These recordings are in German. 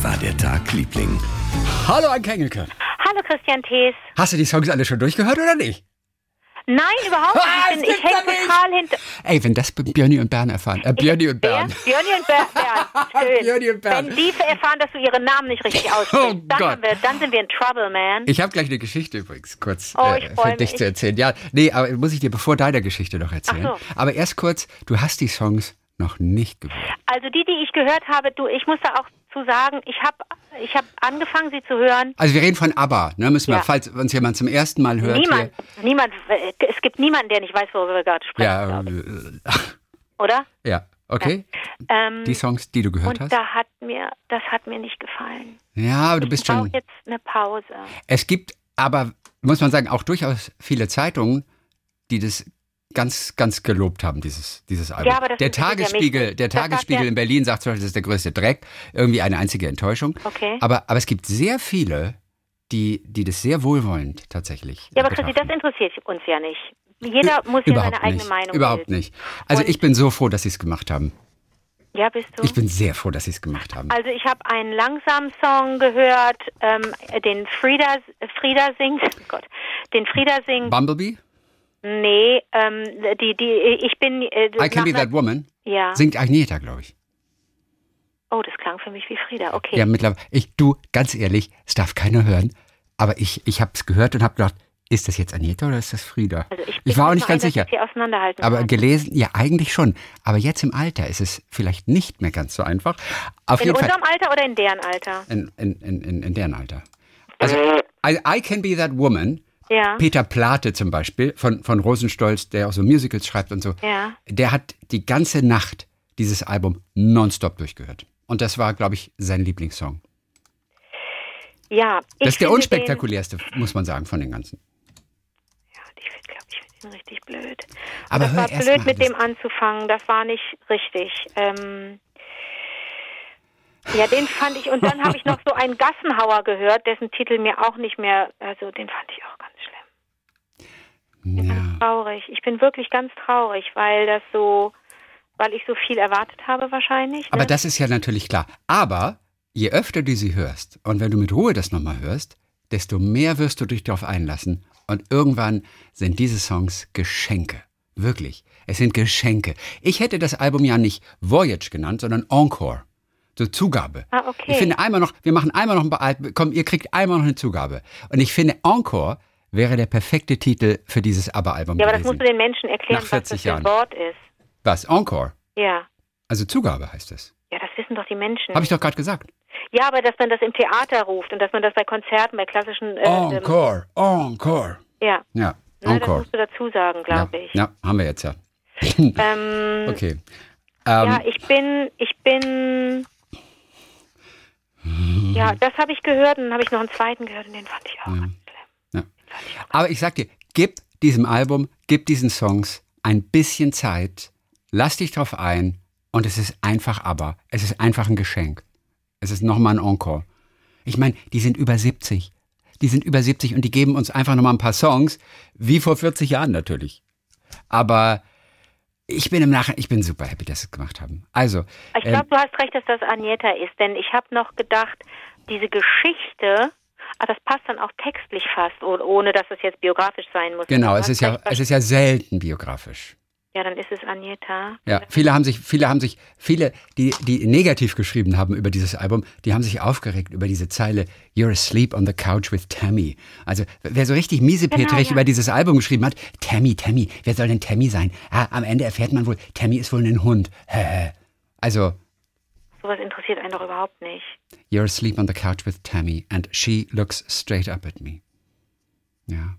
Wie war der Tag, Liebling? Hallo, ein Engelke. Hallo Christian Thees. Hast du die Songs alle schon durchgehört oder nicht? Nein, überhaupt Ah, nicht. Ich, bin- ich gibt's hänge total hinter. Ey, wenn das Björni und Bern erfahren. Äh, Björni und? Bern. Björni und Ber Bernd. Schön. Björni und Bernd. Wenn die erfahren, dass du ihre Namen nicht richtig aussprichst, Oh dann, Gott. haben wir, dann sind wir in Trouble, man. Ich habe gleich eine Geschichte übrigens kurz Oh, äh, für dich mich. zu erzählen. Ja, nee, aber muss ich dir bevor deiner Geschichte noch erzählen. Ach so. Aber erst kurz, du hast die Songs noch nicht gehört. Also die, die ich gehört habe, du, ich muss da auch zu sagen, ich habe ich hab angefangen, sie zu hören. Also wir reden von ABBA, ne? Müssen wir, Ja. falls uns jemand zum ersten Mal hört niemand, niemand, äh, es gibt niemanden, der nicht weiß, worüber wir gerade hier. sprechen, Ja, ich. äh, oder? ja, okay. Ähm, Die Songs, die du gehört und hast. da hat mir, das hat mir nicht gefallen. Ja, aber du bist Ich brauche schon. jetzt eine Pause. Es gibt aber, muss man sagen, auch durchaus viele Zeitungen, die das ganz, ganz gelobt haben, dieses, dieses Album. Ja, der ja Tagesspiegel, nicht. der Tagesspiegel ja- in Berlin sagt zum Beispiel, das ist der größte Dreck. Irgendwie eine einzige Enttäuschung. Okay. Aber, aber es gibt sehr viele, die, die das sehr wohlwollend tatsächlich. Ja, aber Christi, das interessiert uns ja nicht. Jeder muss ja seine eigene nicht. Meinung Überhaupt bilden. nicht. Also Und- ich bin so froh, dass sie es gemacht haben. Ja, bist du? Ich bin sehr froh, dass sie es gemacht haben. also ich habe einen langsamen Song gehört, ähm, den Frieda, Frieda singt, oh Gott, den Frieda singt, Bumblebee? Nee, ähm, die, die, ich bin, äh, I Can Be That Woman? ja, Singt Agneta, glaube ich. oh, das klang für mich wie Frieda, okay. Ja, mittlerweile. Ich, du, ganz ehrlich, es darf keiner hören. Aber ich, ich habe es gehört und habe gedacht, ist das jetzt Agneta oder ist das Frieda? Also ich, ich war auch nicht ganz ein, sicher. Aber kann. gelesen, ja, eigentlich schon. Aber jetzt im Alter ist es vielleicht nicht mehr ganz so einfach. Auf in jeden Fall. unserem Alter oder in deren Alter? In, in, in, in, in deren Alter. Also, I, I Can Be That Woman. Ja. Peter Plate zum Beispiel von, von Rosenstolz, der auch so Musicals schreibt und so. Ja. Der hat die ganze Nacht dieses Album nonstop durchgehört. Und das war, glaube ich, sein Lieblingssong. Ja, Das ist der unspektakulärste, muss man sagen, von den ganzen. Ja, ich finde, glaube ich, finde ihn richtig blöd. Aber das war blöd, mal, mit dem anzufangen. Das war nicht richtig. Ähm, ja, den fand ich. Und dann habe ich noch so einen Gassenhauer gehört, dessen Titel mir auch nicht mehr. Also den fand ich auch schlimm. Ja. Traurig. Ich bin wirklich ganz traurig, weil das so, weil ich so viel erwartet habe wahrscheinlich. Ne? Aber das ist ja natürlich klar. Aber je öfter du sie hörst und wenn du mit Ruhe das nochmal hörst, desto mehr wirst du dich darauf einlassen. Und irgendwann sind diese Songs Geschenke. Wirklich. Es sind Geschenke. Ich hätte das Album ja nicht Voyage genannt, sondern Encore. So Zugabe. Ah, okay. Ich finde einmal noch, wir machen einmal noch ein paar Alben, komm, ihr kriegt einmal noch eine Zugabe. Und ich finde Encore wäre der perfekte Titel für dieses ABBA-Album ja, aber das gewesen. musst du den Menschen erklären, Nach was 40 das für ein Wort ist. Was? Encore? Ja. Also Zugabe heißt es. Ja, das wissen doch die Menschen. Habe ich doch gerade gesagt. Ja, aber dass man das im Theater ruft und dass man das bei Konzerten, bei klassischen. Äh, ähm, Encore, Encore. ja, Ja, das Encore. musst du dazu sagen, Ja, glaube ich. ja, haben wir jetzt ja. Ähm, Okay. Ähm, Ja, ich bin, ich bin. Ja, das habe ich gehört und dann habe ich noch einen zweiten gehört und den fand ich auch ja. Aber ich sag dir, gib diesem Album, gib diesen Songs ein bisschen Zeit, lass dich drauf ein und es ist einfach aber. Es ist einfach ein Geschenk. Es ist nochmal ein Encore. Ich meine, die sind über 70. Die sind über 70 und die geben uns einfach nochmal ein paar Songs, wie vor 40 Jahren natürlich. Aber ich bin im Nachhinein, ich bin super happy, dass sie es gemacht haben. Also, Ich glaube, du hast recht, dass das Agneta ist, denn ich habe noch gedacht, diese Geschichte, ah, das passt dann auch textlich fast, oh- ohne dass es jetzt biografisch sein muss. genau, es ist ja, es ist ja selten biografisch. ja, dann ist es Agneta. Ja, viele haben sich, viele haben sich, viele, die, die negativ geschrieben haben über dieses Album, die haben sich aufgeregt über diese Zeile You're asleep on the couch with Tammy. Also, wer so richtig miesepetrig Genau, ja. über dieses Album geschrieben hat, Tammy, Tammy, wer soll denn Tammy sein? Ah, am Ende erfährt man wohl, Tammy ist wohl ein Hund. Also, Sowas interessiert einen doch überhaupt nicht. You're asleep on the couch with Tammy and she looks straight up at me. Ja.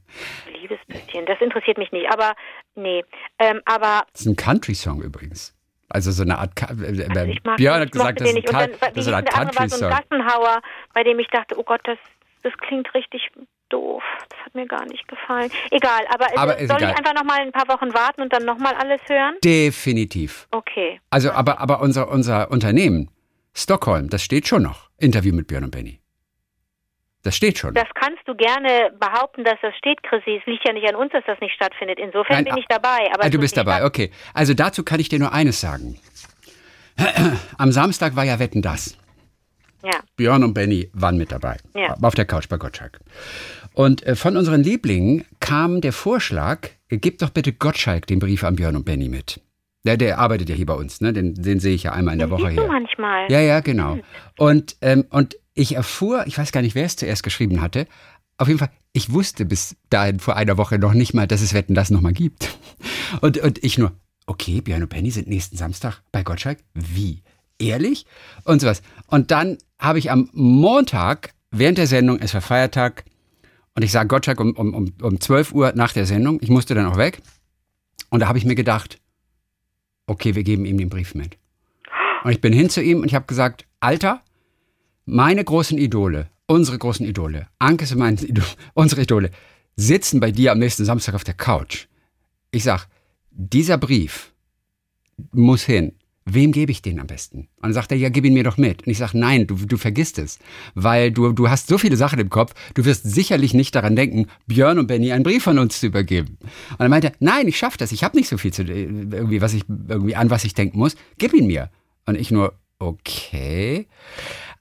Liebesbündchen, das interessiert mich nicht, aber nee. Ähm, aber Das ist ein Country-Song übrigens. Also so eine Art, Ka- äh, also ich mag Björn hat gesagt, das ist ein, dann, das ist eine Art andere war so ein Country-Song. Gassenhauer, bei dem ich dachte, oh Gott, das, das klingt richtig doof. Das hat mir gar nicht gefallen. Egal, aber, es- Aber soll egal. ich einfach nochmal ein paar Wochen warten und dann nochmal alles hören? Definitiv. Okay. Also, aber, aber unser, unser Unternehmen, Stockholm, das steht schon noch. Interview mit Björn und Benny. Das steht schon. Das kannst du gerne behaupten, dass das steht, Chrissy. Es liegt ja nicht an uns, dass das nicht stattfindet. Insofern Nein, bin ah, ich dabei. Aber ah, du bist dabei, okay. Also dazu kann ich dir nur eines sagen. Am Samstag war ja Wetten das. Ja. Björn und Benny waren mit dabei. Ja. Auf der Couch bei Gottschalk. Und äh, von unseren Lieblingen kam der Vorschlag, äh, gebt doch bitte Gottschalk den Brief an Björn und Benny mit. Der, der arbeitet ja hier bei uns, ne? Den, den sehe ich ja einmal in der Den Woche hier. manchmal. Ja, ja, genau. Und, ähm, und ich erfuhr, ich weiß gar nicht, wer es zuerst geschrieben hatte. Auf jeden Fall, ich wusste bis dahin vor einer Woche noch nicht mal, dass es Wetten das nochmal gibt. Und, und ich nur, okay, Björn und Penny sind nächsten Samstag bei Gottschalk. Wie? Ehrlich? Und sowas. Und dann habe ich am Montag während der Sendung, es war Feiertag, und ich sah Gottschalk um, um, um, um 12 Uhr nach der Sendung. Ich musste dann auch weg. Und da habe ich mir gedacht, okay, wir geben ihm den Brief mit. Und ich bin hin zu ihm und ich habe gesagt, Alter, meine großen Idole, unsere großen Idole, Ankes und meine Idole, unsere Idole, sitzen bei dir am nächsten Samstag auf der Couch. Ich sag, dieser Brief muss hin. Wem gebe ich den am besten? Und dann sagt er, ja, gib ihn mir doch mit. Und ich sage, nein, du, du vergisst es. Weil du, du hast so viele Sachen im Kopf, du wirst sicherlich nicht daran denken, Björn und Benny einen Brief von uns zu übergeben. Und er meinte, nein, ich schaffe das. Ich habe nicht so viel zu, irgendwie, was ich, irgendwie an was ich denken muss. Gib ihn mir. Und ich nur, okay.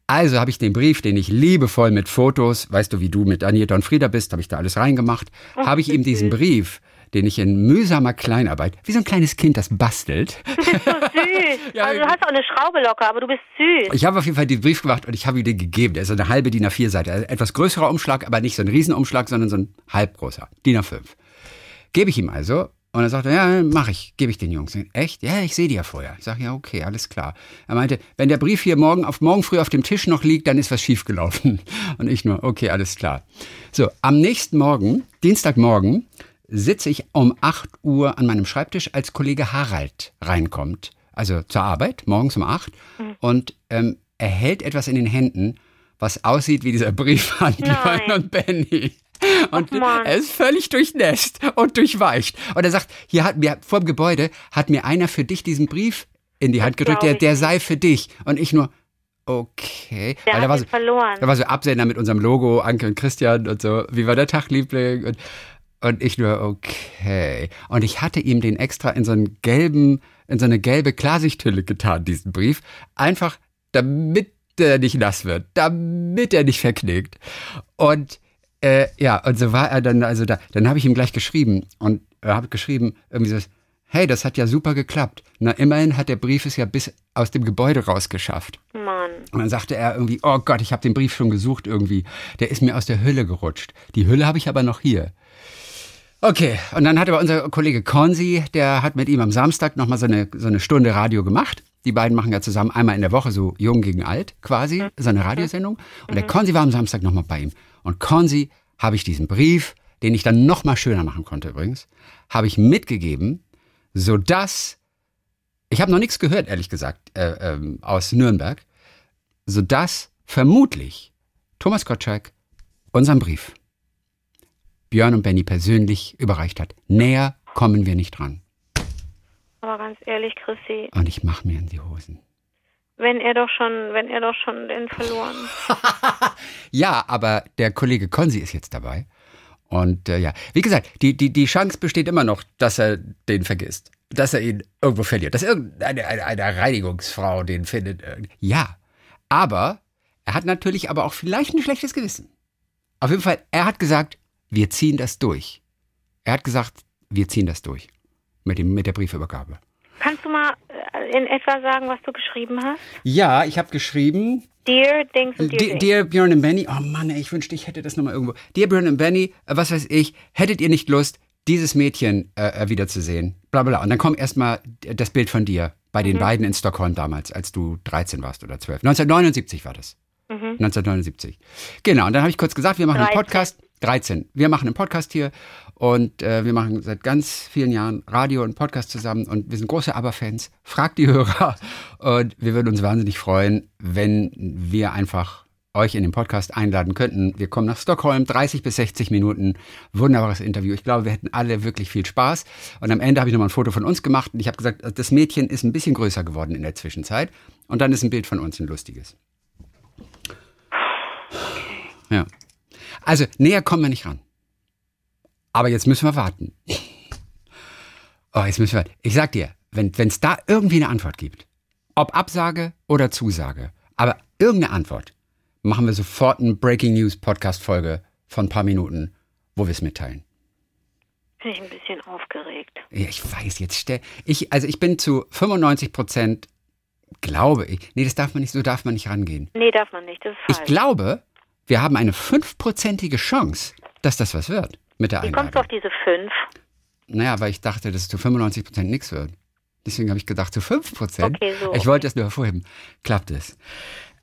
Also habe ich den Brief, den ich liebevoll mit Fotos, weißt du, wie du mit Anita und Frieda bist, habe ich da alles reingemacht, habe ich ihm diesen Brief, den ich in mühsamer Kleinarbeit, wie so ein kleines Kind, das bastelt, Du bist so süß. Ja, also du hast auch eine Schraube locker, aber du bist süß. Ich habe auf jeden Fall den Brief gemacht und ich habe ihm den gegeben. Der ist so eine halbe DIN A4-Seite. Also etwas größerer Umschlag, aber nicht so ein Riesenumschlag, sondern so ein halbgroßer. DIN A5. Gebe ich ihm also. Und er sagte, ja, mache ich, gebe ich den Jungs. Echt? Ja, ich sehe die ja vorher. Ich sage, ja, okay, alles klar. Er meinte, wenn der Brief hier morgen auf morgen früh auf dem Tisch noch liegt, dann ist was schiefgelaufen. Und ich nur, okay, alles klar. So, am nächsten Morgen, Dienstagmorgen, sitze ich um 8 Uhr an meinem Schreibtisch, als Kollege Harald reinkommt. Also zur Arbeit, morgens um 8. Und ähm, er hält etwas in den Händen, was aussieht wie dieser Brief an Björn und Benny. Und er ist völlig durchnässt und durchweicht. Und er sagt, hier hat mir, vor dem Gebäude hat mir einer für dich diesen Brief in die Hand gedrückt, glaub der, der sei für dich. Und ich nur, okay. Der Weil hat da war so, verloren. da war so Absender mit unserem Logo, Anke und Christian und so, wie war der Tag, Liebling? Und, und ich nur, okay. Und ich hatte ihm den extra in so einen gelben, in so eine gelbe Klarsichthülle getan, diesen Brief. Einfach, damit er nicht nass wird, damit er nicht verknickt. Und äh, ja, und so war er dann, also da, dann habe ich ihm gleich geschrieben und er habe geschrieben, irgendwie so, hey, das hat ja super geklappt. Na, immerhin hat der Brief es ja bis aus dem Gebäude rausgeschafft. Mann. Und dann sagte er irgendwie, oh Gott, ich habe den Brief schon gesucht irgendwie. Der ist mir aus der Hülle gerutscht. Die Hülle habe ich aber noch hier. Okay, und dann hat aber unser Kollege Konzi, der hat mit ihm am Samstag nochmal so eine, so eine Stunde Radio gemacht. Die beiden machen ja zusammen einmal in der Woche so jung gegen alt quasi, so eine Radiosendung. Und der Konzi war am Samstag nochmal bei ihm. Und Konzi habe ich diesen Brief, den ich dann nochmal schöner machen konnte übrigens, habe ich mitgegeben, sodass, ich habe noch nichts gehört, ehrlich gesagt, äh, ähm, aus Nürnberg, sodass vermutlich Thomas Gottschalk unseren Brief Björn und Benny persönlich überreicht hat. Näher kommen wir nicht dran. Aber ganz ehrlich, Chrissy, Und ich mache mir in die Hosen. wenn er doch schon, wenn er doch schon den verloren. Ja, aber der Kollege Konzi ist jetzt dabei. Und äh, ja, wie gesagt, die, die, die Chance besteht immer noch, dass er den vergisst. Dass er ihn irgendwo verliert. Dass irgendeine eine, eine Reinigungsfrau den findet. Ja, aber er hat natürlich aber auch vielleicht ein schlechtes Gewissen. Auf jeden Fall, er hat gesagt, wir ziehen das durch. Er hat gesagt, wir ziehen das durch. Mit, dem, mit der Briefübergabe. Kannst du mal äh, in etwa sagen, was du geschrieben hast? Ja, ich habe geschrieben, Dear Dings und Dear Dear. Dear Björn und Benny, oh Mann, ey, ich wünschte, ich hätte das nochmal irgendwo. Dear Björn und Benny, äh, was weiß ich, hättet ihr nicht Lust, dieses Mädchen äh, äh, wiederzusehen? Bla bla. Und dann kommt erstmal das Bild von dir bei den beiden in Stockholm damals, als du 13 warst oder 12. 1979 war das. 1979. Genau, und dann habe ich kurz gesagt, wir machen einen 13. Podcast. 13. Wir machen einen Podcast hier und äh, wir machen seit ganz vielen Jahren Radio und Podcast zusammen und wir sind große Aber-Fans. Fragt die Hörer und wir würden uns wahnsinnig freuen, wenn wir einfach euch in den Podcast einladen könnten. Wir kommen nach Stockholm, 30 bis 60 Minuten, wunderbares Interview. Ich glaube, wir hätten alle wirklich viel Spaß. Und am Ende habe ich nochmal ein Foto von uns gemacht und ich habe gesagt, das Mädchen ist ein bisschen größer geworden in der Zwischenzeit. Und dann ist ein Bild von uns ein lustiges. Ja. Also näher kommen wir nicht ran. Aber jetzt müssen wir warten. Oh, jetzt müssen wir. Ich sag dir, wenn es da irgendwie eine Antwort gibt, ob Absage oder Zusage, Aber irgendeine Antwort machen wir sofort eine Breaking News Podcast-Folge von ein paar Minuten, wo wir es mitteilen. Bin ich ein bisschen aufgeregt. Ja, ich weiß, jetzt stell. Ich, also ich bin zu 95 Prozent, glaube ich. Nee, das darf man nicht, so darf man nicht rangehen. Nee, darf man nicht. Das ist Ich falsch. glaube, wir haben eine fünfprozentige Chance, dass das was wird mit der Wie kommst du auf diese fünf? Naja, weil ich dachte, dass es zu 95 Prozent nichts wird. Deswegen habe ich gedacht, zu 5 Prozent. Okay, so, Ich wollte es nur hervorheben. Klappt es.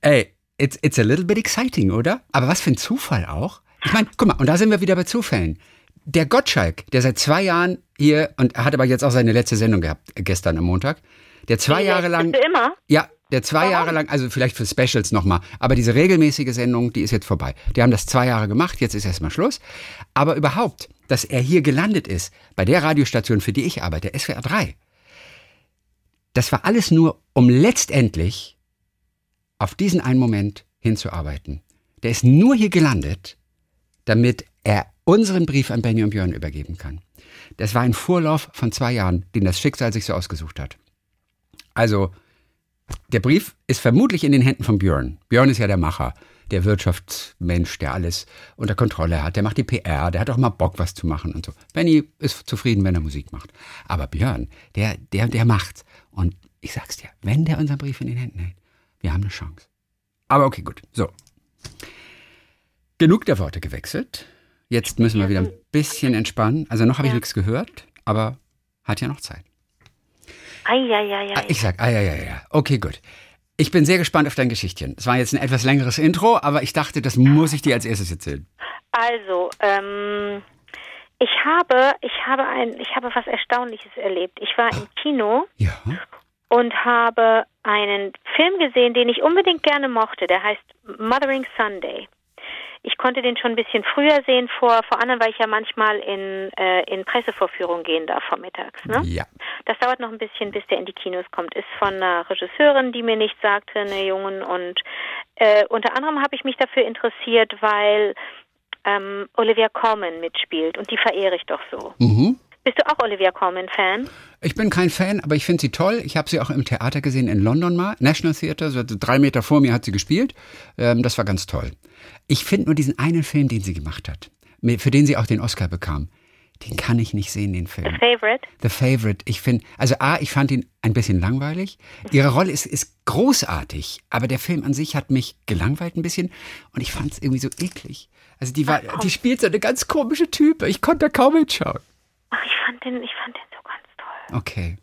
Ey, it's, it's a little bit exciting, oder? Aber was für ein Zufall auch. Ich meine, guck mal, und da sind wir wieder bei Zufällen. Der Gottschalk, der seit zwei Jahren hier, und hat aber jetzt auch seine letzte Sendung gehabt, äh, gestern am Montag, der zwei Wie, Jahre lang, immer? ja, der zwei Warum? Jahre lang, also vielleicht für Specials nochmal, aber diese regelmäßige Sendung, die ist jetzt vorbei. Die haben das zwei Jahre gemacht, jetzt ist erstmal Schluss. Aber überhaupt, dass er hier gelandet ist, bei der Radiostation, für die ich arbeite, SWR 3, das war alles nur, um letztendlich auf diesen einen Moment hinzuarbeiten. Der ist nur hier gelandet, damit er unseren Brief an Benny und Björn übergeben kann. Das war ein Vorlauf von zwei Jahren, den das Schicksal sich so ausgesucht hat. Also, der Brief ist vermutlich in den Händen von Björn. Björn ist ja der Macher, der Wirtschaftsmensch, der alles unter Kontrolle hat. Der macht die PR, der hat auch mal Bock, was zu machen und so. Benny ist zufrieden, wenn er Musik macht. Aber Björn, der, der, der macht. Und ich sag's dir, wenn der unseren Brief in den Händen hält, wir haben eine Chance. Aber okay, gut. So. Genug der Worte gewechselt. Jetzt müssen wir wieder ein bisschen entspannen. Also noch habe ich Ja. nichts gehört, aber hat ja noch Zeit. Eieieiei. Ah, Ich sag, ah ja. Okay, gut. Ich bin sehr gespannt auf dein Geschichtchen. Es war jetzt ein etwas längeres Intro, aber ich dachte, das muss ich dir als erstes erzählen. Also, ähm, ich habe, ich habe ein, ich habe was Erstaunliches erlebt. Ich war im Kino Ja. und habe einen Film gesehen, den ich unbedingt gerne mochte. Der heißt Mothering Sunday. Ich konnte den schon ein bisschen früher sehen, vor, vor allem, weil ich ja manchmal in, äh, in Pressevorführungen gehen darf vormittags. Ne? Ja. Das dauert noch ein bisschen, bis der in die Kinos kommt. Ist von einer Regisseurin, die mir nichts sagte, eine Jungen. Und äh, unter anderem habe ich mich dafür interessiert, weil ähm, Olivia Colman mitspielt und die verehre ich doch so. Mhm. Bist du auch Olivia Colman-Fan? Ich bin kein Fan, aber ich finde sie toll. Ich habe sie auch im Theater gesehen in London mal. National Theater, so drei Meter vor mir hat sie gespielt. Ähm, das war ganz toll. Ich finde nur diesen einen Film, den sie gemacht hat, für den sie auch den Oscar bekam, den kann ich nicht sehen, den The Film. Favorite? The Favorite. Ich finde, also A, ich fand ihn ein bisschen langweilig. Ihre Rolle ist, ist großartig, aber der Film an sich hat mich gelangweilt ein bisschen und ich fand es irgendwie so eklig. Also die war, die spielt so eine ganz komische Type. Ich konnte da kaum hinschauen. Ach, ich fand den, ich fand den so ganz toll. Okay.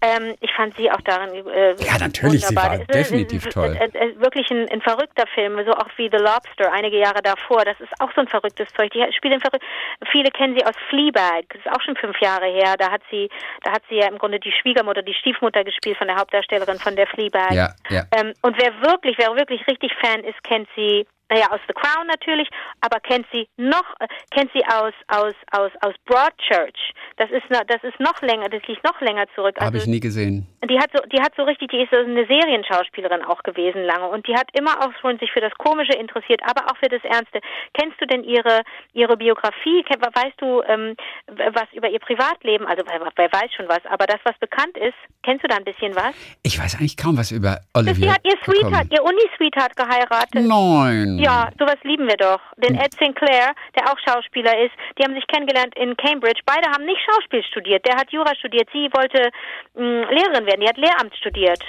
Ähm, ich fand sie auch darin äh, Ja, natürlich, sie wunderbar. war Das ist, definitiv äh, toll. Wirklich ein, ein verrückter Film, so auch wie The Lobster einige Jahre davor. Das ist auch so ein verrücktes Zeug. Die spielt ein verrückt. Viele kennen sie aus Fleabag. Das ist auch schon fünf Jahre her. Da hat sie, da hat sie ja im Grunde die Schwiegermutter, die Stiefmutter gespielt von der Hauptdarstellerin von der Fleabag. Ja, ja. Ähm, und wer wirklich, wer wirklich richtig Fan ist, kennt sie naja, aus The Crown natürlich, aber kennt sie noch, äh, kennt sie aus, aus, aus, aus Broadchurch. Das ist, noch, das ist noch länger, das liegt noch länger zurück. Habe Also ich nie gesehen. die hat so, die hat so richtig, die ist so eine Serienschauspielerin auch gewesen lange und die hat immer auch schon sich für das Komische interessiert, aber auch für das Ernste. Kennst du denn ihre ihre Biografie? Weißt du ähm, was über ihr Privatleben? Also wer, wer weiß schon was, aber das, was bekannt ist, kennst du da ein bisschen was? Ich weiß eigentlich kaum was über Olivia. sie hat ihr Sweetheart, bekommen. ihr Uni-Sweetheart geheiratet. Nein. Ja, sowas lieben wir doch. Den Ed Sinclair, der auch Schauspieler ist, die haben sich kennengelernt in Cambridge. Beide haben nicht Schauspiel studiert. Der hat Jura studiert. Sie wollte mh, Lehrerin werden. Die hat Lehramt studiert.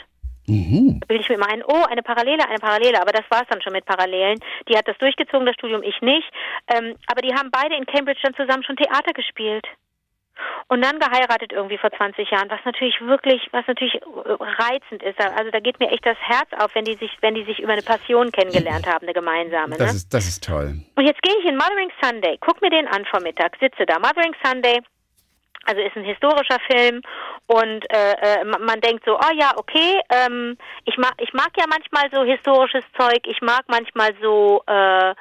Mhm. Da bilde ich mir immer ein, oh, eine Parallele, eine Parallele. Aber das war es dann schon mit Parallelen. Die hat das durchgezogen, das Studium, ich nicht. Ähm, aber die haben beide in Cambridge dann zusammen schon Theater gespielt. Und dann geheiratet irgendwie vor 20 Jahren, was natürlich wirklich, was natürlich äh, reizend ist. Also da geht mir echt das Herz auf, wenn die sich, wenn die sich über eine Passion kennengelernt haben, eine gemeinsame. Das ne? ist, das ist toll. Und jetzt gehe ich in Mothering Sunday, guck mir den an vormittag, sitze da. Mothering Sunday, also ist ein historischer Film und äh, äh, ma- man denkt so, oh ja, okay, ähm, ich mag, ich mag ja manchmal so historisches Zeug, ich mag manchmal so äh,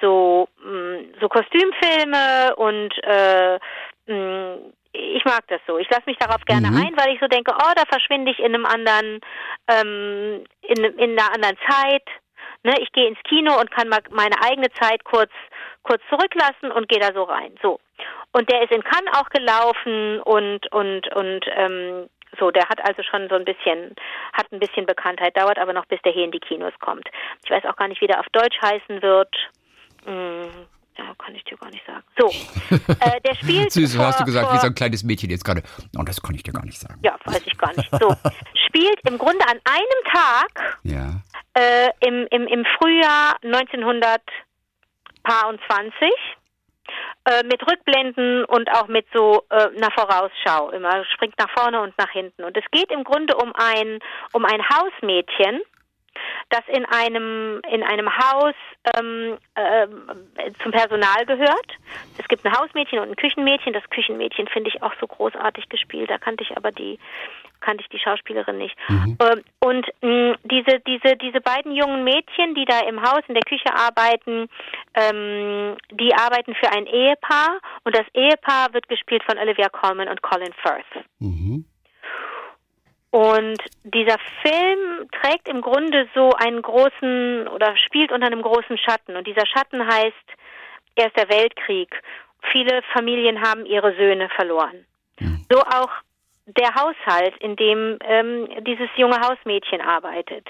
so mh, so Kostümfilme und äh, ich mag das so. Ich lasse mich darauf gerne Mhm. ein, weil ich so denke, oh, da verschwinde ich in einem anderen, ähm, in, in einer anderen Zeit. Ne, ich gehe ins Kino und kann mal meine eigene Zeit kurz kurz zurücklassen und gehe da so rein. So. Und der ist in Cannes auch gelaufen und und und ähm, So, der hat also schon so ein bisschen, hat ein bisschen Bekanntheit, dauert aber noch, bis der hier in die Kinos kommt. Ich weiß auch gar nicht, wie der auf Deutsch heißen wird. Hm, ja, kann ich dir gar nicht sagen. So, äh, der spielt. Süß, vor, hast du gesagt, vor, wie so ein kleines Mädchen jetzt gerade. Oh, das kann ich dir gar nicht sagen. Ja, weiß ich gar nicht. So, spielt im Grunde an einem Tag Ja. äh, im, im, im Frühjahr 1920 äh, mit Rückblenden und auch mit so äh, einer Vorausschau. Immer springt nach vorne und nach hinten. Und es geht im Grunde um ein, um ein Hausmädchen, das in einem in einem Haus ähm, äh, zum Personal gehört. Es gibt ein Hausmädchen und ein Küchenmädchen. Das Küchenmädchen finde ich auch so großartig gespielt. Da kannte ich aber die kannte ich die Schauspielerin nicht. Ähm, und mh, diese diese diese beiden jungen Mädchen, die da im Haus in der Küche arbeiten, ähm, die arbeiten für ein Ehepaar und das Ehepaar wird gespielt von Olivia Colman und Colin Firth. Mhm. Und dieser Film trägt im Grunde so einen großen oder spielt unter einem großen Schatten. Und dieser Schatten heißt Erster Weltkrieg. Viele Familien haben ihre Söhne verloren. So auch der Haushalt, in dem ähm, dieses junge Hausmädchen arbeitet.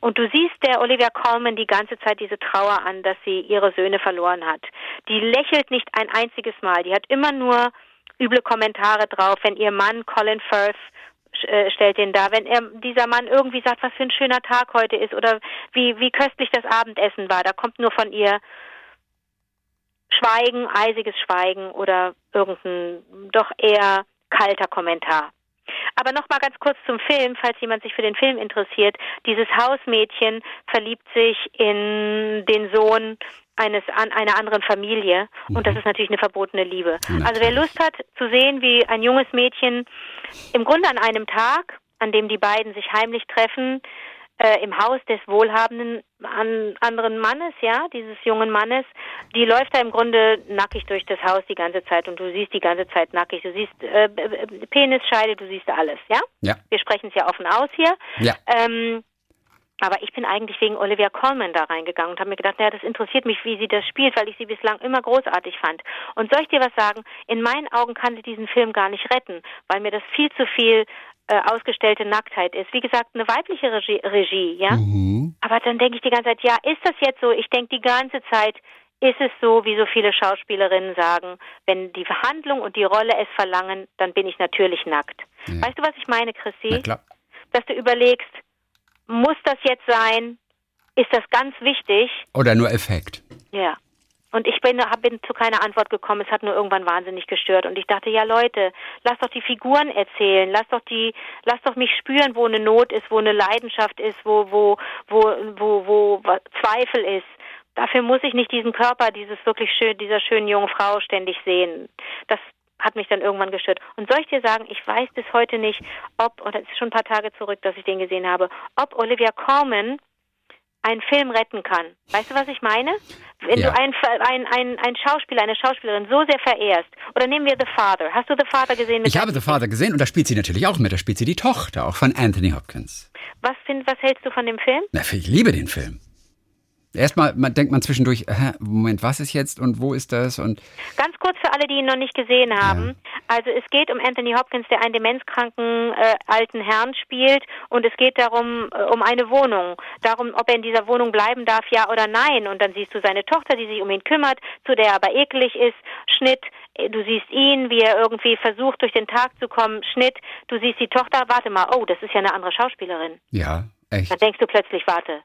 Und du siehst der Olivia Colman die ganze Zeit diese Trauer an, dass sie ihre Söhne verloren hat. Die lächelt nicht ein einziges Mal. Die hat immer nur üble Kommentare drauf, wenn ihr Mann Colin Firth äh, stellt den dar. Wenn er, dieser Mann irgendwie sagt, was für ein schöner Tag heute ist oder wie, wie köstlich das Abendessen war, da kommt nur von ihr Schweigen, eisiges Schweigen oder irgendein doch eher kalter Kommentar. Aber noch mal ganz kurz zum Film, falls jemand sich für den Film interessiert. Dieses Hausmädchen verliebt sich in den Sohn eines an einer anderen Familie und das ist natürlich eine verbotene Liebe. Also wer Lust hat zu sehen, wie ein junges Mädchen im Grunde an einem Tag, an dem die beiden sich heimlich treffen, äh, im Haus des wohlhabenden an, anderen Mannes, ja, dieses jungen Mannes, die läuft da im Grunde nackig durch das Haus die ganze Zeit und du siehst die ganze Zeit nackig. Du siehst äh, b- Penisscheide, du siehst alles, ja? Ja. Wir sprechen es ja offen aus hier. Ja. Ähm, aber ich bin eigentlich wegen Olivia Colman da reingegangen und habe mir gedacht, naja, das interessiert mich, wie sie das spielt, weil ich sie bislang immer großartig fand. Und soll ich dir was sagen? In meinen Augen kann sie diesen Film gar nicht retten, weil mir das viel zu viel äh, ausgestellte Nacktheit ist. Wie gesagt, eine weibliche Regie, Regie ja? Mhm. Aber dann denke ich die ganze Zeit, ja, ist das jetzt so? Ich denke die ganze Zeit, ist es so, wie so viele Schauspielerinnen sagen, wenn die Verhandlung und die Rolle es verlangen, dann bin ich natürlich nackt. Ja. Weißt du, was ich meine, Chrissy? Na klar. Dass du überlegst, muss das jetzt sein? Ist das ganz wichtig? Oder nur Effekt. Ja. Und ich bin, hab, bin zu keiner Antwort gekommen. Es hat nur irgendwann wahnsinnig gestört. Und ich dachte, ja Leute, lass doch die Figuren erzählen. Lass doch die, lass doch mich spüren, wo eine Not ist, wo eine Leidenschaft ist, wo, wo, wo, wo, wo Zweifel ist. Dafür muss ich nicht diesen Körper, dieses wirklich schön, dieser schönen jungen Frau ständig sehen. Das hat mich dann irgendwann gestört. Und soll ich dir sagen, ich weiß bis heute nicht, ob, und das ist schon ein paar Tage zurück, dass ich den gesehen habe, ob Olivia Colman einen Film retten kann. Weißt du, was ich meine? Wenn Ja. du einen, ein, ein, ein Schauspieler, eine Schauspielerin so sehr verehrst, oder nehmen wir The Father. Hast du The Father gesehen? Ich habe The Father gesehen und da spielt sie natürlich auch mit. Da spielt sie die Tochter, auch von Anthony Hopkins. was, find, was hältst du von dem Film? Na, ich liebe den Film. Erstmal man, denkt man zwischendurch, hä, Moment, was ist jetzt und wo ist das? Und Ganz kurz für alle, die ihn noch nicht gesehen haben. Also es geht um Anthony Hopkins, der einen demenzkranken äh, alten Herrn spielt und es geht darum, äh, um eine Wohnung. Darum, ob er in dieser Wohnung bleiben darf, ja oder nein. Und dann siehst du seine Tochter, die sich um ihn kümmert, zu der er aber eklig ist. Schnitt, äh, du siehst ihn, wie er irgendwie versucht, durch den Tag zu kommen. Schnitt, du siehst die Tochter, warte mal, oh, das ist ja eine andere Schauspielerin. ja, echt. Dann denkst du plötzlich, warte,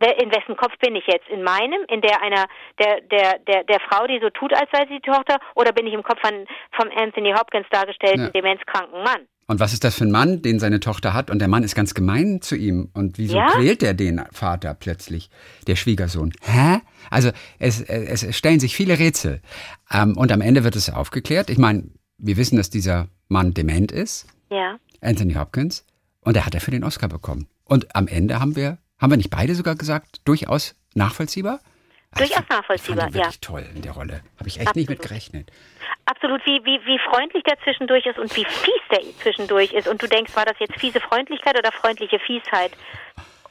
in wessen Kopf bin ich jetzt? In meinem, in der einer, der, der, der, der Frau, die so tut, als sei sie die Tochter, oder bin ich im Kopf von, vom Anthony Hopkins dargestellten Ja. demenzkranken Mann? Und was ist das für ein Mann, den seine Tochter hat? Und der Mann ist ganz gemein zu ihm. Und wieso Ja? quält er den Vater plötzlich, der Schwiegersohn? Hä? Also es, es, stellen sich viele Rätsel. Ähm, und am Ende wird es aufgeklärt. Ich meine, wir wissen, dass dieser Mann dement ist, Ja. Anthony Hopkins. Und er hat dafür den Oscar bekommen. Und am Ende haben wir, haben wir nicht beide sogar gesagt, durchaus nachvollziehbar? Also Durchaus fand- nachvollziehbar, wirklich toll in der Rolle. Habe ich echt nicht mit gerechnet. Absolut, wie, wie, wie freundlich der zwischendurch ist und wie fies der zwischendurch ist. Und du denkst, war das jetzt fiese Freundlichkeit oder freundliche Fiesheit?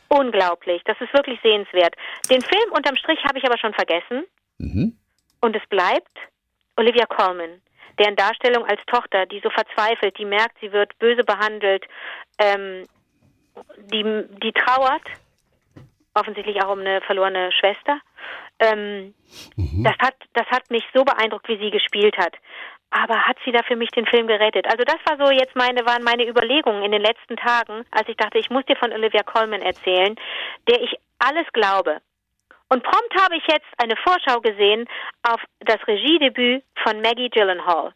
Unglaublich, das ist wirklich sehenswert. Den Film unterm Strich habe ich aber schon vergessen. Mhm. Und es bleibt Olivia Colman. deren Darstellung als Tochter, die so verzweifelt, die merkt, sie wird böse behandelt, ähm, die, die trauert, offensichtlich auch um eine verlorene Schwester. Ähm, mhm. das, hat, das hat mich so beeindruckt, wie sie gespielt hat. Aber hat sie da für mich den Film gerettet? Also das war so jetzt meine, waren meine Überlegungen in den letzten Tagen, als ich dachte, ich muss dir von Olivia Colman erzählen, der ich alles glaube. Und prompt habe ich jetzt eine Vorschau gesehen auf das Regiedebüt von Maggie Gyllenhaal,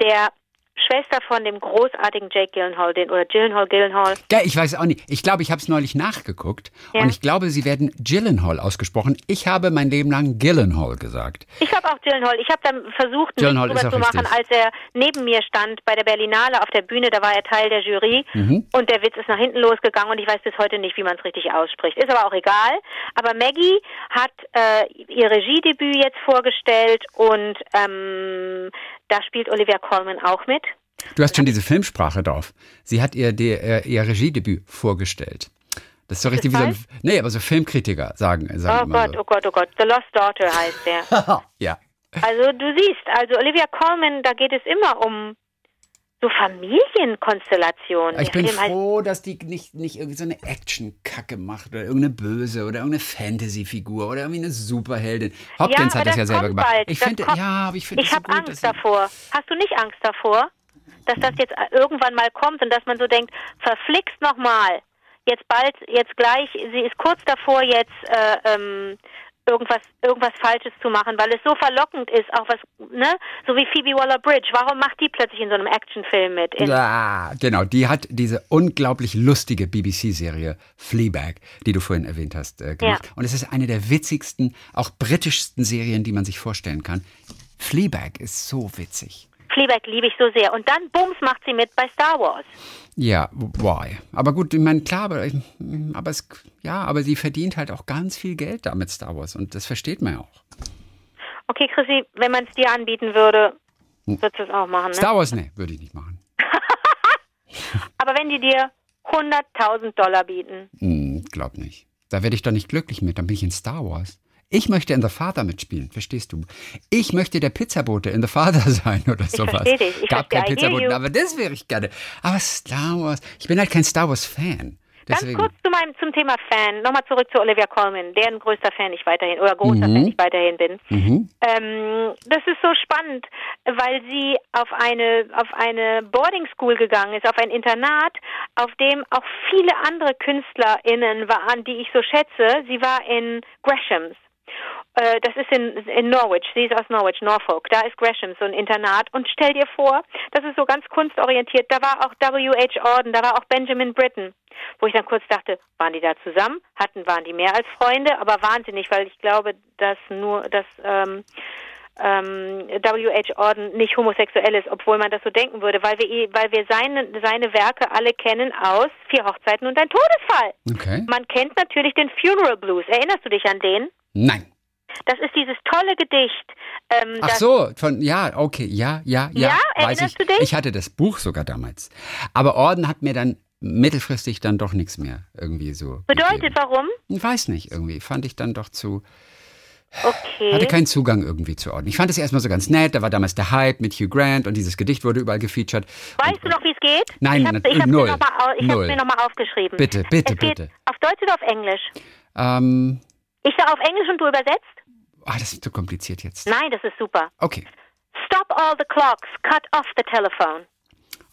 der Schwester von dem großartigen Jake Gyllenhaal, den, oder Gyllenhaal, Gyllenhaal. Ja, ich weiß auch nicht. Ich glaube, ich habe es neulich nachgeguckt ja. und ich glaube, sie werden Gyllenhaal ausgesprochen. Ich habe mein Leben lang Gyllenhaal gesagt. Ich habe auch Gyllenhaal. Ich habe dann versucht, Gyllenhaal drüber zu machen, als er neben mir stand bei der Berlinale auf der Bühne. Da war er Teil der Jury mhm. und der Witz ist nach hinten losgegangen und ich weiß bis heute nicht, wie man es richtig ausspricht. Ist aber auch egal. Aber Maggie hat äh, ihr Regiedebüt jetzt vorgestellt und ähm, da spielt Olivia Colman auch mit. Du hast schon diese Filmsprache drauf. Sie hat ihr, ihr, ihr Regiedebüt vorgestellt. Das ist so richtig wie so ein, nee, aber so Filmkritiker sagen. sagen oh Gott, so. oh Gott, oh Gott. The Lost Daughter heißt der. ja. Also du siehst, also Olivia Colman, da geht es immer um so Familienkonstellationen. Ich bin froh, halt dass die nicht, nicht irgendwie so eine Action-Kacke macht oder irgendeine Böse oder irgendeine Fantasy-Figur oder irgendwie eine Superheldin. Hopkins ja, hat das, ja selber gemacht. Bald. Ich finde, ja, aber ich finde Ich habe so Angst davor. Hast du nicht Angst davor, dass das jetzt irgendwann mal kommt und dass man so denkt, verflixt nochmal. Jetzt bald, jetzt gleich, sie ist kurz davor, jetzt äh, ähm, irgendwas irgendwas Falsches zu machen, weil es so verlockend ist, auch was, ne? So wie Phoebe Waller-Bridge. Warum macht die plötzlich in so einem Actionfilm mit? ja, genau. Die hat diese unglaublich lustige BBC-Serie Fleabag, die du vorhin erwähnt hast, äh, gemacht. Ja. Und es ist eine der witzigsten, auch britischsten Serien, die man sich vorstellen kann. Fleabag ist so witzig. Fleabag liebe ich so sehr. Und dann, bums, macht sie mit bei Star Wars. Ja, why? Aber gut, ich meine, klar, aber, aber, es, ja, aber sie verdient halt auch ganz viel Geld damit, Star Wars. Und das versteht man ja auch. Okay, Chrissy, wenn man es dir anbieten würde, hm. würdest du es auch machen, ne? Star Wars, ne, würde ich nicht machen. aber wenn die dir 100.000 Dollar bieten? Hm, glaub nicht. Da werde ich doch nicht glücklich mit, dann bin ich in Star Wars. Ich möchte in The Father mitspielen, verstehst du? Ich möchte der Pizzabote in The Father sein oder sowas. Ich dich. Ich Gab keinen Pizzaboten, aber das wäre ich gerne. Aber Star Wars, ich bin halt kein Star Wars-Fan. Deswegen. Ganz kurz zu meinem, zum Thema Fan. Nochmal zurück zu Olivia Colman, deren größter Fan ich weiterhin oder großer mhm. Fan ich weiterhin bin. Mhm. Ähm, das ist so spannend, weil sie auf eine auf eine Boarding School gegangen ist, auf ein Internat, auf dem auch viele andere KünstlerInnen waren, die ich so schätze. Sie war in Greshams das ist in, in Norwich, sie ist aus Norwich, Norfolk, da ist Gresham, so ein Internat. Und stell dir vor, das ist so ganz kunstorientiert, da war auch W.H. Auden, da war auch Benjamin Britten. Wo ich dann kurz dachte, waren die da zusammen? Hatten, waren die mehr als Freunde? Aber wahnsinnig, weil ich glaube, dass nur, dass, ähm, ähm, W.H. Auden nicht homosexuell ist, obwohl man das so denken würde, weil wir, weil wir seine, seine Werke alle kennen aus Vier Hochzeiten und ein Todesfall. Okay. Man kennt natürlich den Funeral Blues. Erinnerst du dich an den? Nein. Das ist dieses tolle Gedicht. Ähm, Ach so, von ja, okay, ja, ja, ja. Ja, erinnerst ich. du dich? Ich hatte das Buch sogar damals. Aber Orden hat mir dann mittelfristig dann doch nichts mehr irgendwie so. Bedeutet gegeben. warum? Ich weiß nicht, irgendwie. Fand ich dann doch zu. Okay. Hatte keinen Zugang irgendwie zu Orden. Ich fand es erstmal so ganz nett. Da war damals der Hype mit Hugh Grant und dieses Gedicht wurde überall gefeatured. Weißt und, du noch, wie es geht? Nein, ich habe es mir nochmal aufgeschrieben. Bitte, bitte, es bitte. Auf Deutsch oder auf Englisch? Ähm, ich sage auf Englisch und du übersetzt? Ah, das ist zu kompliziert jetzt. Nein, das ist super. Okay. Stop all the clocks, cut off the telephone.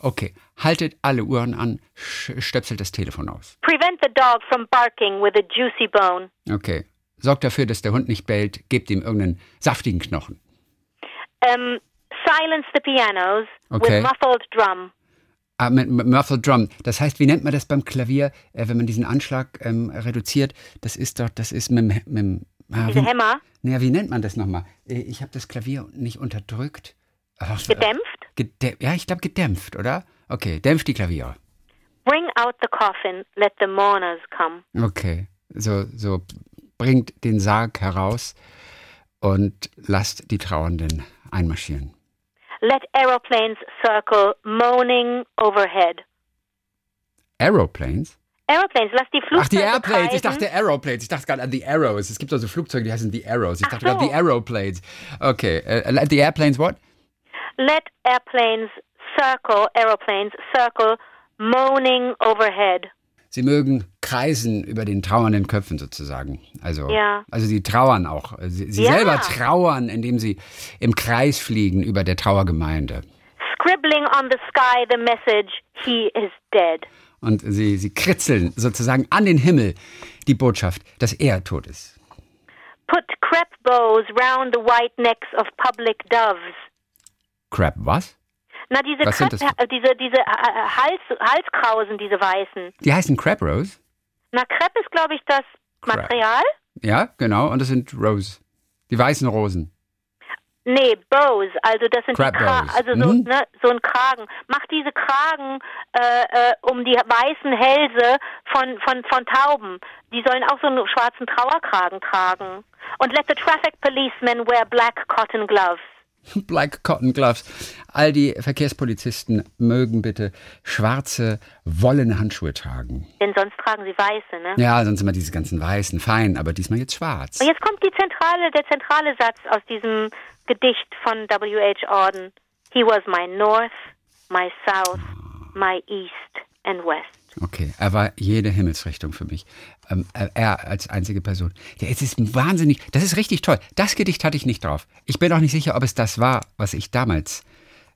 Okay, haltet alle Uhren an, stöpselt das Telefon aus. Prevent the dog from barking with a juicy bone. Okay, sorgt dafür, dass der Hund nicht bellt, gebt ihm irgendeinen saftigen Knochen. Um, silence the pianos okay. with muffled drum. Ah, mit, mit Muffled Drum. Das heißt, wie nennt man das beim Klavier, äh, wenn man diesen Anschlag ähm, reduziert? Das ist doch, das ist mit, mit, Ah, Diese Hämmer? Naja, wie nennt man das nochmal? Äh, ich habe das Klavier nicht unterdrückt. Ach, gedämpft? Gedä ja, ich glaube gedämpft, oder? Okay, dämpft die Klavier. Bring out the coffin, let the mourners come. Okay, so, so bringt den Sarg heraus und lasst die Trauernden einmarschieren. Let aeroplanes circle, moaning overhead. Aeroplanes? Aeroplanes, lass die Flugzeuge Ach, die Airplanes. Ich dachte Aeroplanes. Ich dachte gerade an die Arrows. Es gibt also Flugzeuge, die heißen die Arrows. Ich dachte so. gerade die Aeroplanes. Okay. Uh, the Airplanes what? Let airplanes circle, aeroplanes circle, moaning overhead. Sie mögen kreisen über den trauernden Köpfen sozusagen. Also, Ja. also sie trauern auch. Sie, sie Ja. selber trauern, indem sie im Kreis fliegen über der Trauergemeinde. Scribbling on the sky the message, he is dead. Und sie, sie kritzeln sozusagen an den Himmel die Botschaft, dass er tot ist. Put crepe bows round the white necks of public doves. Crap, was? Na, diese, Was das? äh, diese, diese äh, äh, Hals, Halskrausen, diese weißen. Die heißen Crab Rose. Na, Crepe ist, glaube ich, das Crepe. Material. Ja, genau. Und das sind Rose. Die weißen Rosen. Nee, Bows, also das sind Crab die Kra bows. also so, Mhm. ne, so ein Kragen. Mach diese Kragen äh, äh, um die weißen Hälse von, von, von Tauben. Die sollen auch so einen schwarzen Trauerkragen tragen. Und let the traffic policemen wear black cotton gloves. Black Cotton Gloves. All die Verkehrspolizisten mögen bitte schwarze, wollene Handschuhe tragen. Denn sonst tragen sie weiße, ne? Ja, sonst immer diese ganzen weißen, fein, aber diesmal jetzt schwarz. Und jetzt kommt die zentrale, der zentrale Satz aus diesem Gedicht von W.H. Auden. He was my north, my south, my east and west. Okay, er war jede Himmelsrichtung für mich. Ähm, er- er als einzige Person. Ja, es ist wahnsinnig, das ist richtig toll. Das Gedicht hatte ich nicht drauf. Ich bin auch nicht sicher, ob es das war, was ich damals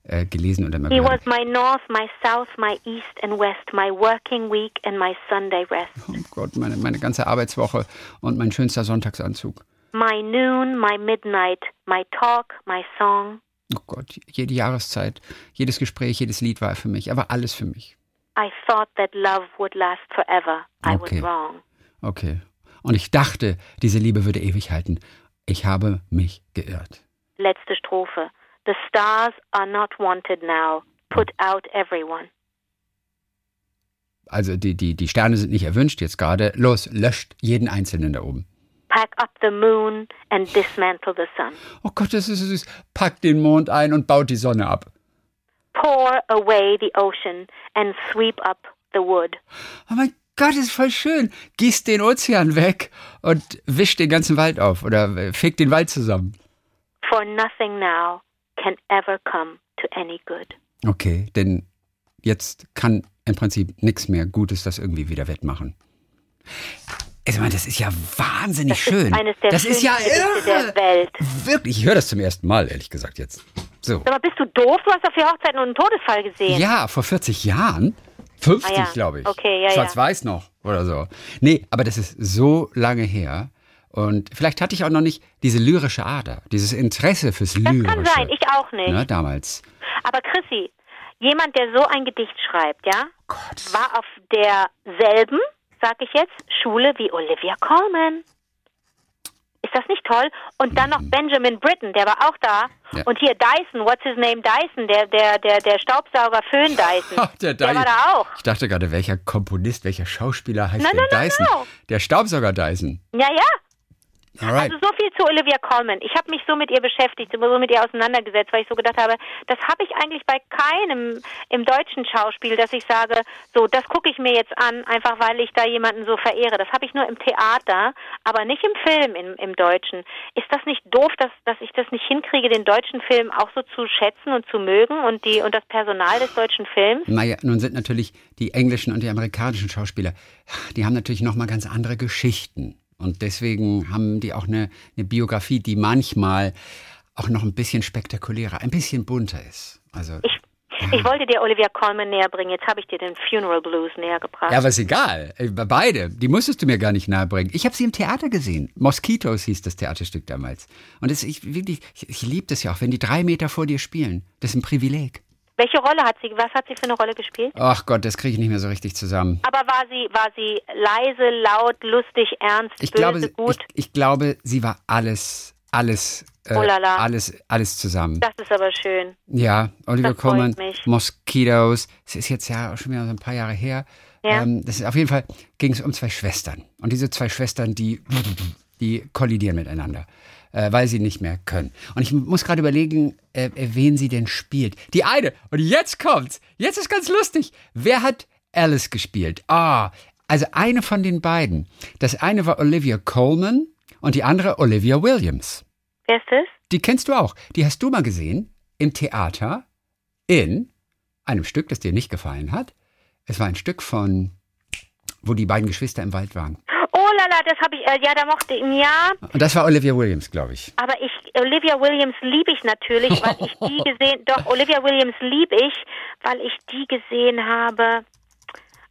äh, gelesen oder mal He gehört was my north, my south, my east and west, my working week and my Sunday rest. Oh Gott, meine, meine ganze Arbeitswoche und mein schönster Sonntagsanzug. My noon, my midnight, my talk, my song. Oh Gott, jede Jahreszeit, jedes Gespräch, jedes Lied war für mich. Er war alles für mich. I thought that love would last forever. I Okay. was wrong. Okay. Und ich dachte, diese Liebe würde ewig halten. Ich habe mich geirrt. Letzte Strophe. The stars are not wanted now. Put out everyone. Also die, die, die Sterne sind nicht erwünscht jetzt gerade. Los, löscht jeden Einzelnen da oben. Pack up the moon and dismantle the sun. Oh Gott, das ist so süß. Packt den Mond ein und baut die Sonne ab. Pour away the ocean and sweep up the wood. Oh mein Gott, ist voll schön. Gießt den Ozean weg und wischt den ganzen Wald auf oder äh, fegt den Wald zusammen. For nothing now can ever come to any good. Okay, denn jetzt kann im Prinzip nichts mehr Gutes das irgendwie wieder wettmachen. Ich meine, das ist ja wahnsinnig Das schön. ist eines der das ist ja irre. der Welt. Wirklich, ich höre das zum ersten Mal, ehrlich gesagt jetzt. So. Mal, bist du doof? Du hast doch vier Hochzeiten und einen Todesfall gesehen. Ja, vor 40 Jahren. 50, Ah ja. glaube ich. Okay, ja, ja. Schwarz-Weiß noch oder so. Nee, aber das ist so lange her. Und vielleicht hatte ich auch noch nicht diese lyrische Ader, dieses Interesse fürs das Lyrische. kann sein, ich auch nicht. Ne, damals. Aber Chrissy, jemand, der so ein Gedicht schreibt, ja, Gott. war auf derselben, sag ich jetzt, Schule wie Olivia Colman. Ist das nicht toll? Und dann noch Benjamin Britten, der war auch da. Mhm. Ja. Und hier Dyson, what's his name Dyson, der, der, der, der Staubsauger Föhn Dyson. Der der war da auch. Ich dachte gerade, welcher Komponist, welcher Schauspieler heißt der nein, nein, Dyson? Der Staubsauger Dyson. Ja, ja. Alright. Also so viel zu Olivia Colman. Ich habe mich so mit ihr beschäftigt, so mit ihr auseinandergesetzt, weil ich so gedacht habe, das habe ich eigentlich bei keinem im deutschen Schauspiel, dass ich sage, so, das gucke ich mir jetzt an, einfach weil ich da jemanden so verehre. Das habe ich nur im Theater, aber nicht im Film im, im Deutschen. Ist das nicht doof, dass, dass ich das nicht hinkriege, den deutschen Film auch so zu schätzen und zu mögen und die und das Personal des deutschen Films? Naja, nun sind natürlich die englischen und die amerikanischen Schauspieler, die haben natürlich nochmal ganz andere Geschichten. Und deswegen haben die auch eine, eine Biografie, die manchmal auch noch ein bisschen spektakulärer, ein bisschen bunter ist. Also, Ich, ich wollte dir Olivia Colman näher bringen, jetzt habe ich dir den Funeral Blues näher gebracht. ja, aber ist egal. Äh, Beide, die musstest du mir gar nicht nahebringen. Ich habe sie im Theater gesehen. Mosquitos hieß das Theaterstück damals. Und das, ich, wirklich, ich, ich liebe das ja auch, wenn die drei Meter vor dir spielen. Das ist ein Privileg. Welche Rolle hat sie, was hat sie für eine Rolle gespielt? Ach Gott, das kriege ich nicht mehr so richtig zusammen. Aber war sie, war sie leise, laut, lustig, ernst, Ich böse, glaube, sie- gut? ich, ich glaube, sie war alles, alles, äh, Oh alles, alles zusammen. Das ist aber schön. Ja, Oliver Coleman, mich. Mosquitoes. Es ist jetzt ja auch schon wieder so ein paar Jahre her. Ja. Ähm, das ist auf jeden Fall ging es um zwei Schwestern. Und diese zwei Schwestern, die, die kollidieren miteinander, äh, weil sie nicht mehr können. Und ich muss gerade überlegen, äh, wen sie denn spielt. Die eine. Und jetzt kommt's. Jetzt ist ganz lustig. Wer hat Alice gespielt? Ah, also eine von den beiden. Das eine war Olivia Coleman und die andere Olivia Williams. Wer ist das? Die kennst du auch. Die hast du mal gesehen im Theater in einem Stück, das dir nicht gefallen hat. Es war ein Stück von, wo die beiden Geschwister im Wald waren. Oh lala, das habe ich, äh, ja, da mochte ich, ja. Und das war Olivia Williams, glaube ich. Aber ich, Olivia Williams liebe ich natürlich, weil ich die gesehen, doch, Olivia Williams liebe ich, weil ich die gesehen habe.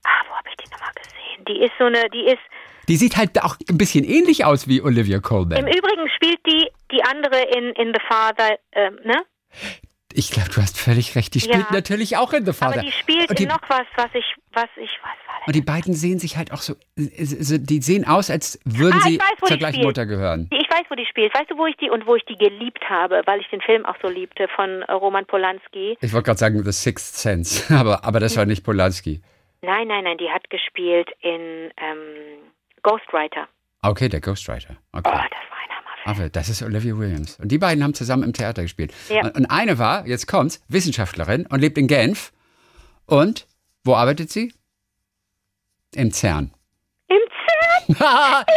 Ah, wo habe ich die nochmal gesehen? Die ist so eine, die ist, Die sieht halt auch ein bisschen ähnlich aus wie Olivia im Colman. Übrigen spielt die, die andere in, in The Father, ähm, ne? Ich glaube, du hast völlig recht. Die spielt Ja. natürlich auch in The Father. Aber die spielt die, noch was, was ich, was ich, was war und die beiden sehen sich halt auch so, die sehen aus, als würden Ah, sie weiß, zur gleichen spielt. Mutter gehören. Ich weiß, wo die spielt. Weißt du, wo ich die und wo ich die geliebt habe, weil ich den Film auch so liebte von äh, Roman Polanski. Ich wollte gerade sagen The Sixth Sense, aber, aber das war nicht Polanski. Nein, nein, nein, die hat gespielt in ähm, Ghostwriter. Okay, der Ghostwriter. Oh, Okay. das war ein. Aber das ist Olivia Williams. Und die beiden haben zusammen im Theater gespielt. Ja. Und eine war, jetzt kommt's, Wissenschaftlerin und lebt in Genf. Und wo arbeitet sie? Im CERN. Im CERN?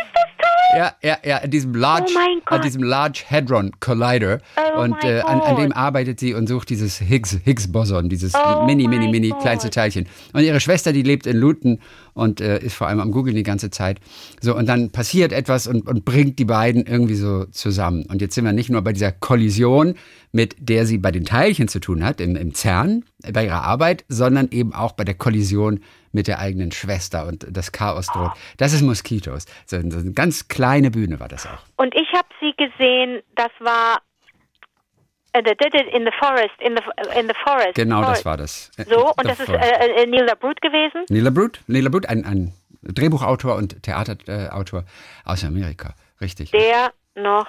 Ja, ja, ja, in diesem Large, Oh an Gott. diesem Large Hadron Collider. Oh und äh, an, an dem arbeitet sie und sucht dieses Higgs, Higgs-Boson, dieses Oh mini, mini, mini Gott. kleinste Teilchen. Und ihre Schwester, die lebt in Luton und äh, ist vor allem am Googeln die ganze Zeit. So, und dann passiert etwas und, und bringt die beiden irgendwie so zusammen. Und jetzt sind wir nicht nur bei dieser Kollision, mit der sie bei den Teilchen zu tun hat, im, im CERN, bei ihrer Arbeit, sondern eben auch bei der Kollision mit der eigenen Schwester und das Chaos droht. Das ist Moskitos. So, eine ganz kleine Bühne war das auch. Und ich habe sie gesehen, das war äh, the Did It in the Forest, in the, in the Forest. Genau, das Forest. war das. So, und das ist Davor. äh, äh, Neil LaBrute gewesen. Neil LaBrute, Neil LaBrute, ein, ein Drehbuchautor und Theaterautor aus Amerika. Richtig. Der noch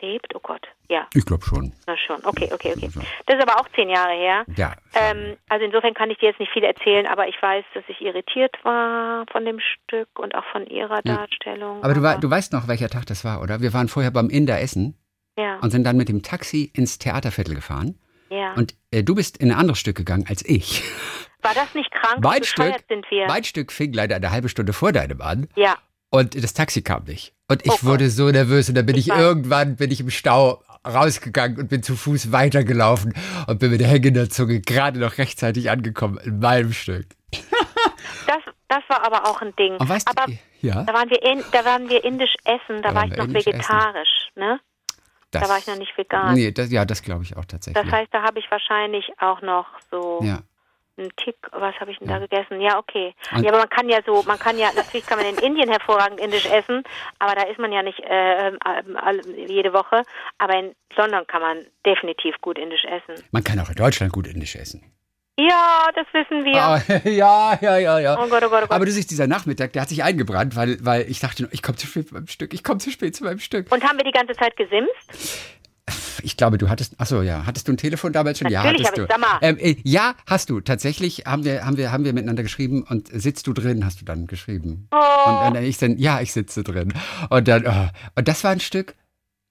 lebt, oh Gott. Ja, Ich glaube schon. na schon. Okay, okay, okay. Ja. Das ist aber auch zehn Jahre her. Ja. Ähm, also insofern kann ich dir jetzt nicht viel erzählen, aber ich weiß, dass ich irritiert war von dem Stück und auch von ihrer Darstellung. Aber du, du weißt noch, welcher Tag das war, oder? Wir waren vorher beim Inder essen ja, und sind dann mit dem Taxi ins Theaterviertel gefahren. ja. Und äh, du bist in ein anderes Stück gegangen als ich. war das nicht krank? Wie Mein Stück, bescheuert sind wir? mein Stück fing leider eine halbe Stunde vor deinem an ja. und das Taxi kam nicht. Und ich Oh wurde so nervös und dann bin ich, Ich irgendwann bin ich im Stau rausgegangen und bin zu Fuß weitergelaufen und bin mit der hängenden Zunge gerade noch rechtzeitig angekommen in meinem Stück. Das, das war aber auch ein Ding. Und weißt aber du, ja, da waren wir in, da waren wir indisch essen, da, Da war ich noch indisch essen. vegetarisch, ne? das, Da war ich noch nicht vegan. Nee, das, ja, das glaube ich auch tatsächlich. Das heißt, da habe ich wahrscheinlich auch noch so ja. Einen Tick, was habe ich denn da gegessen? Ja, okay. Ja, aber man kann ja so, man kann ja, natürlich kann man in Indien hervorragend indisch essen, aber da ist man ja nicht äh, ähm, all- jede Woche. Aber in London kann man definitiv gut indisch essen. Man kann auch in Deutschland gut indisch essen. Ja, das wissen wir. Ah, ja, ja, ja, ja. Oh Gott, oh Gott, oh Gott. Aber du siehst, dieser Nachmittag, der hat sich eingebrannt, weil, weil ich dachte, ich komme zu spät zu meinem Stück, ich komme zu spät zu meinem Stück. Und haben wir die ganze Zeit gesimst? Ich glaube, du hattest, achso, ja, hattest du ein Telefon damals schon? Natürlich ja, hattest du. Ähm, äh, ja, hast du. Tatsächlich haben wir, haben wir, haben wir miteinander geschrieben und sitzt du drin, hast du dann geschrieben. Oh. Und dann ich dann, ja, ich sitze drin. Und dann, oh. und das war ein Stück,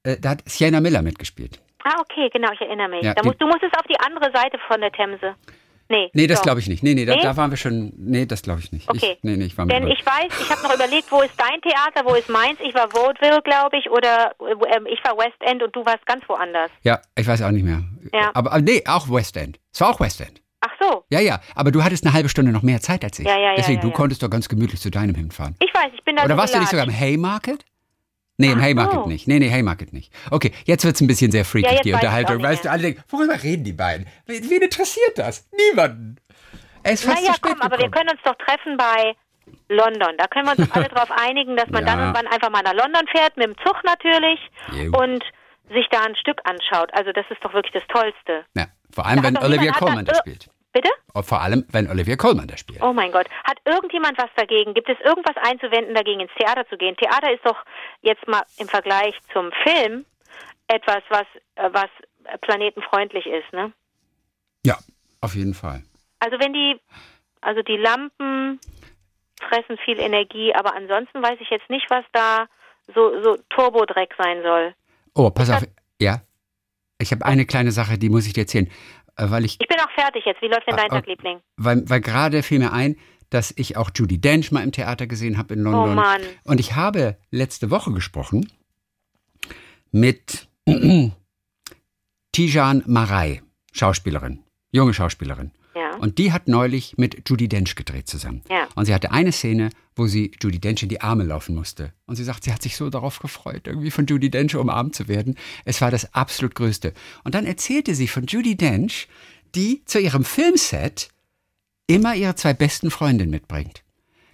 äh, da hat Sienna Miller mitgespielt. Ah, okay, genau, ich erinnere mich. Ja, da musst, du musstest auf die andere Seite von der Themse. Nee. Nee, das glaube ich nicht. Nee, nee, da, Nee? da waren wir schon, nee, das glaube ich nicht. Okay. Ich, nee, nee, ich war Denn ich weiß, ich habe noch überlegt, wo ist dein Theater, wo ist meins? Ich war Vaudeville, glaube ich, oder äh, ich war West End und du warst ganz woanders. Ja, ich weiß auch nicht mehr. Ja. Aber, aber nee, auch West End. Es war auch West End. Ach so, Ja, ja, aber du hattest eine halbe Stunde noch mehr Zeit als ich. Ja, ja, ja, Deswegen, ja, du ja. konntest doch ganz gemütlich zu deinem hinfahren. ich weiß, ich bin da Oder so warst du nicht sogar im Haymarket? Nee, im Haymarket so. nicht. Nee, nee, Haymarket nicht. Okay, jetzt wird's ein bisschen sehr freakig, Ja, die Unterhaltung. Weißt du, alle denken, worüber reden die beiden? Wen interessiert das? Niemanden. Er ist fast Naja, zu spät komm, aber wir gekommen. können uns doch treffen bei London. Da können wir uns doch alle darauf einigen, dass man Ja. dann und wann einfach mal nach London fährt, mit dem Zug natürlich, Jo. und sich da ein Stück anschaut. Also das ist doch wirklich das Tollste. Ja, vor allem, Da wenn Olivia Colman da- da äh, spielt. Bitte? Und vor allem, wenn Olivia Colman da spielt. Oh mein Gott. Hat irgendjemand was dagegen? Gibt es irgendwas einzuwenden, dagegen ins Theater zu gehen? Theater ist doch jetzt mal im Vergleich zum Film etwas, was, äh, was planetenfreundlich ist, ne? Ja, auf jeden Fall. Also wenn die, also die Lampen fressen viel Energie, aber ansonsten weiß ich jetzt nicht, was da so, so Turbodreck sein soll. Oh, pass auf. Ja. Ich habe eine kleine Sache, die muss ich dir erzählen. Äh, Weil ich Ich bin auch fertig jetzt. Wie läuft denn dein Ah, Tag, okay. Liebling? weil, weil gerade fiel mir ein, dass ich auch Judy Dench mal im Theater gesehen habe in London. Oh Mann. Und ich habe letzte Woche gesprochen mit Tijan Marei. Schauspielerin, junge Schauspielerin. Ja. Und die hat neulich mit Judy Dench gedreht zusammen. Ja. Und sie hatte eine Szene, wo sie Judy Dench in die Arme laufen musste. Und sie sagt, sie hat sich so darauf gefreut, irgendwie von Judy Dench umarmt zu werden. Es war das absolut Größte. Und dann erzählte sie von Judy Dench, die zu ihrem Filmset immer ihre zwei besten Freundinnen mitbringt.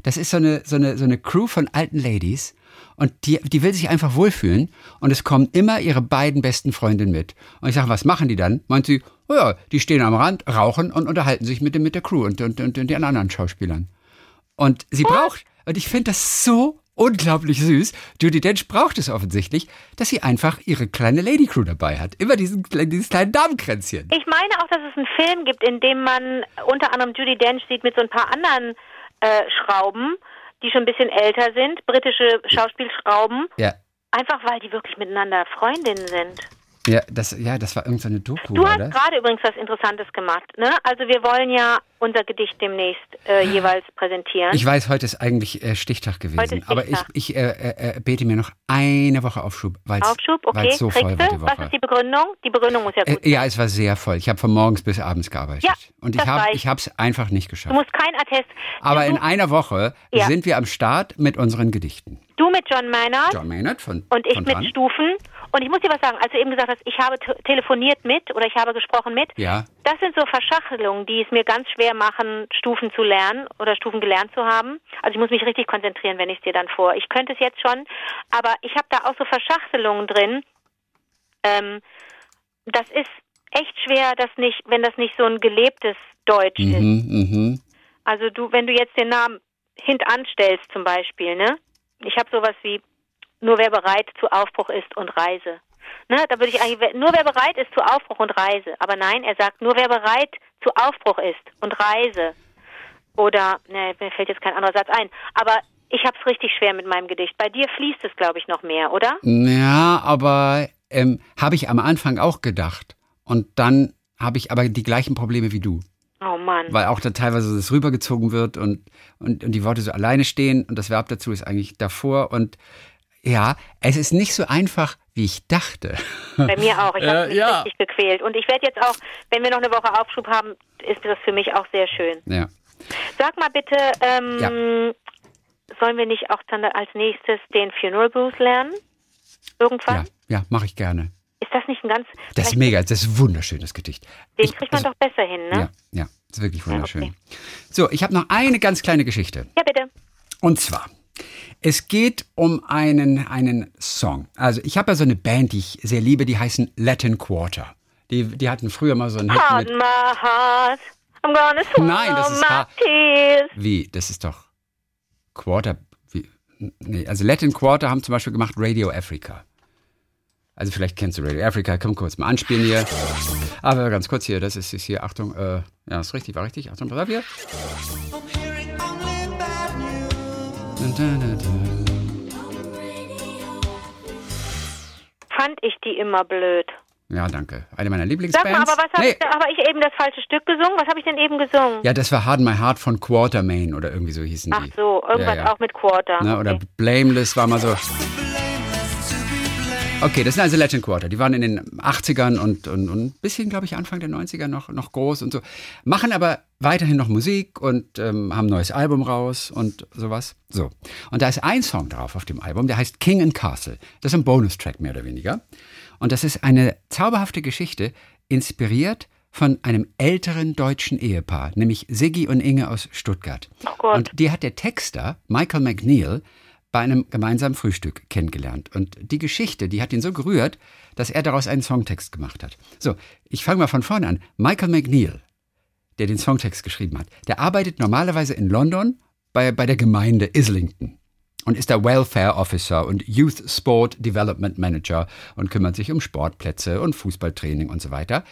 Das ist so eine, so eine, so eine Crew von alten Ladies. Und die, die will sich einfach wohlfühlen. Und es kommen immer ihre beiden besten Freundinnen mit. Und ich sage, was machen die dann? Meint sie, oh ja, die stehen am Rand, rauchen und unterhalten sich mit, mit der Crew und, und, und, und den anderen Schauspielern. Und sie braucht, und ich finde das so unglaublich süß. Judy Dench braucht es offensichtlich, dass sie einfach ihre kleine Lady Crew dabei hat. Immer diesen, dieses kleine Damenkränzchen. Ich meine auch, dass es einen Film gibt, in dem man unter anderem Judy Dench sieht mit so ein paar anderen äh, Schrauben, die schon ein bisschen älter sind, britische Schauspielschrauben, Ja. einfach weil die wirklich miteinander Freundinnen sind. Ja, das, ja, das war irgendeine so Doku, Du hast gerade übrigens was Interessantes gemacht. Ne? Also wir wollen ja unser Gedicht demnächst äh, jeweils präsentieren. Ich weiß, heute ist eigentlich äh, Stichtag gewesen, ist aber ich, Stichtag. ich äh, äh, äh, bete mir noch eine Woche Aufschub, weil Aufschub, okay. so Kriegst voll war die du? Woche. Was ist die Begründung? Die Begründung muss ja gut Äh, ja, es war sehr voll. Ich habe von morgens bis abends gearbeitet. Ja, und ich habe ich habe es einfach nicht Du geschafft. musst kein Attest. Aber du, in einer Woche Ja. sind wir am Start mit unseren Gedichten. du mit John Maynard John Maynard von und ich von mit dran. Stufen. Und ich muss dir was sagen, als du eben gesagt hast, ich habe te- telefoniert mit oder ich habe gesprochen mit, Ja, das sind so Verschachelungen, die es mir ganz schwer machen, Stufen zu lernen oder Stufen gelernt zu haben. Also ich muss mich richtig konzentrieren, wenn ich es dir dann vor. Ich könnte es jetzt schon, aber ich habe da auch so Verschachtelungen drin. Ähm, das ist echt schwer, das nicht, wenn das nicht so ein gelebtes Deutsch ist. mhm, mhm. Also du, wenn du jetzt den Namen hintanstellst zum Beispiel, ne? Ich habe sowas wie nur wer bereit zu Aufbruch ist und Reise. Ne? Da würde ich eigentlich nur wer bereit ist zu Aufbruch und Reise. Aber nein, er sagt nur wer bereit zu Aufbruch ist und Reise. Oder ne, mir fällt jetzt kein anderer Satz ein. Aber ich habe es richtig schwer mit meinem Gedicht. Bei dir fließt es, glaube ich, noch mehr, oder? Ja, aber ähm, habe ich am Anfang auch gedacht. Und dann habe ich aber die gleichen Probleme wie du. Oh Mann. Weil auch da teilweise das rübergezogen wird und, und, und die Worte so alleine stehen und das Verb dazu ist eigentlich davor. Und ja, es ist nicht so einfach, wie ich dachte. Bei mir auch. Ich habe Ja, mich ja. richtig gequält. Und ich werde jetzt auch, wenn wir noch eine Woche Aufschub haben, ist das für mich auch sehr schön. Ja. Sag mal bitte, ähm, Ja. sollen wir nicht auch dann als nächstes den Funeral Blues lernen? Irgendwann? Ja, ja, mache ich gerne. Ist das nicht ein ganz. Das ist mega, das ist ein wunderschönes Gedicht. Den Ich- kriegt man also- doch besser hin, ne? Ja, ja, das ist wirklich wunderschön. okay. So, ich habe noch eine ganz kleine Geschichte. Ja, bitte. Und zwar, es geht um einen, einen Song. Also ich habe ja so eine Band, die ich sehr liebe, die heißen Latin Quarter. Die, die hatten früher mal so einen Hit mit... my heart. I'm gonna swallow Nein, das ist my tears. Wie? Das ist doch Quarter... Wie? Nee, also Latin Quarter haben zum Beispiel gemacht Radio Africa. Also vielleicht kennst du Radio Africa, komm kurz mal anspielen hier. Aber ganz kurz hier, das ist, ist hier, Achtung, äh, ja, ist richtig, war richtig. Achtung, pass auf hier. Fand ich die immer blöd. Ja, danke. Eine meiner Sag Lieblingsbands. mal, aber was habe ich, habe ich eben das falsche Stück gesungen? Was habe ich denn eben gesungen? Ja, das war Harden My Heart von Quartermain oder irgendwie so hießen Ach die. so, irgendwas ja, ja. auch mit Quarter. Ne, oder okay. Blameless war mal so. Okay, das sind also Legend Quarter. Die waren in den 80ern und, und, und ein bisschen, glaube ich, Anfang der 90er noch, noch groß und so. Machen aber weiterhin noch Musik und ähm, haben ein neues Album raus und sowas. So. Und da ist ein Song drauf auf dem Album, der heißt King and Castle. Das ist ein Bonustrack mehr oder weniger. Und das ist eine zauberhafte Geschichte, inspiriert von einem älteren deutschen Ehepaar, nämlich Siggi und Inge aus Stuttgart. Oh Gott. Und die hat der Texter, Michael McNeil, bei einem gemeinsamen Frühstück kennengelernt. Und die Geschichte, die hat ihn so gerührt, dass er daraus einen Songtext gemacht hat. So, ich fange mal von vorne an. Michael McNeil, der den Songtext geschrieben hat, der arbeitet normalerweise in London bei, bei der Gemeinde Islington und ist der Welfare Officer und Youth Sport Development Manager und kümmert sich um Sportplätze und Fußballtraining und so weiter.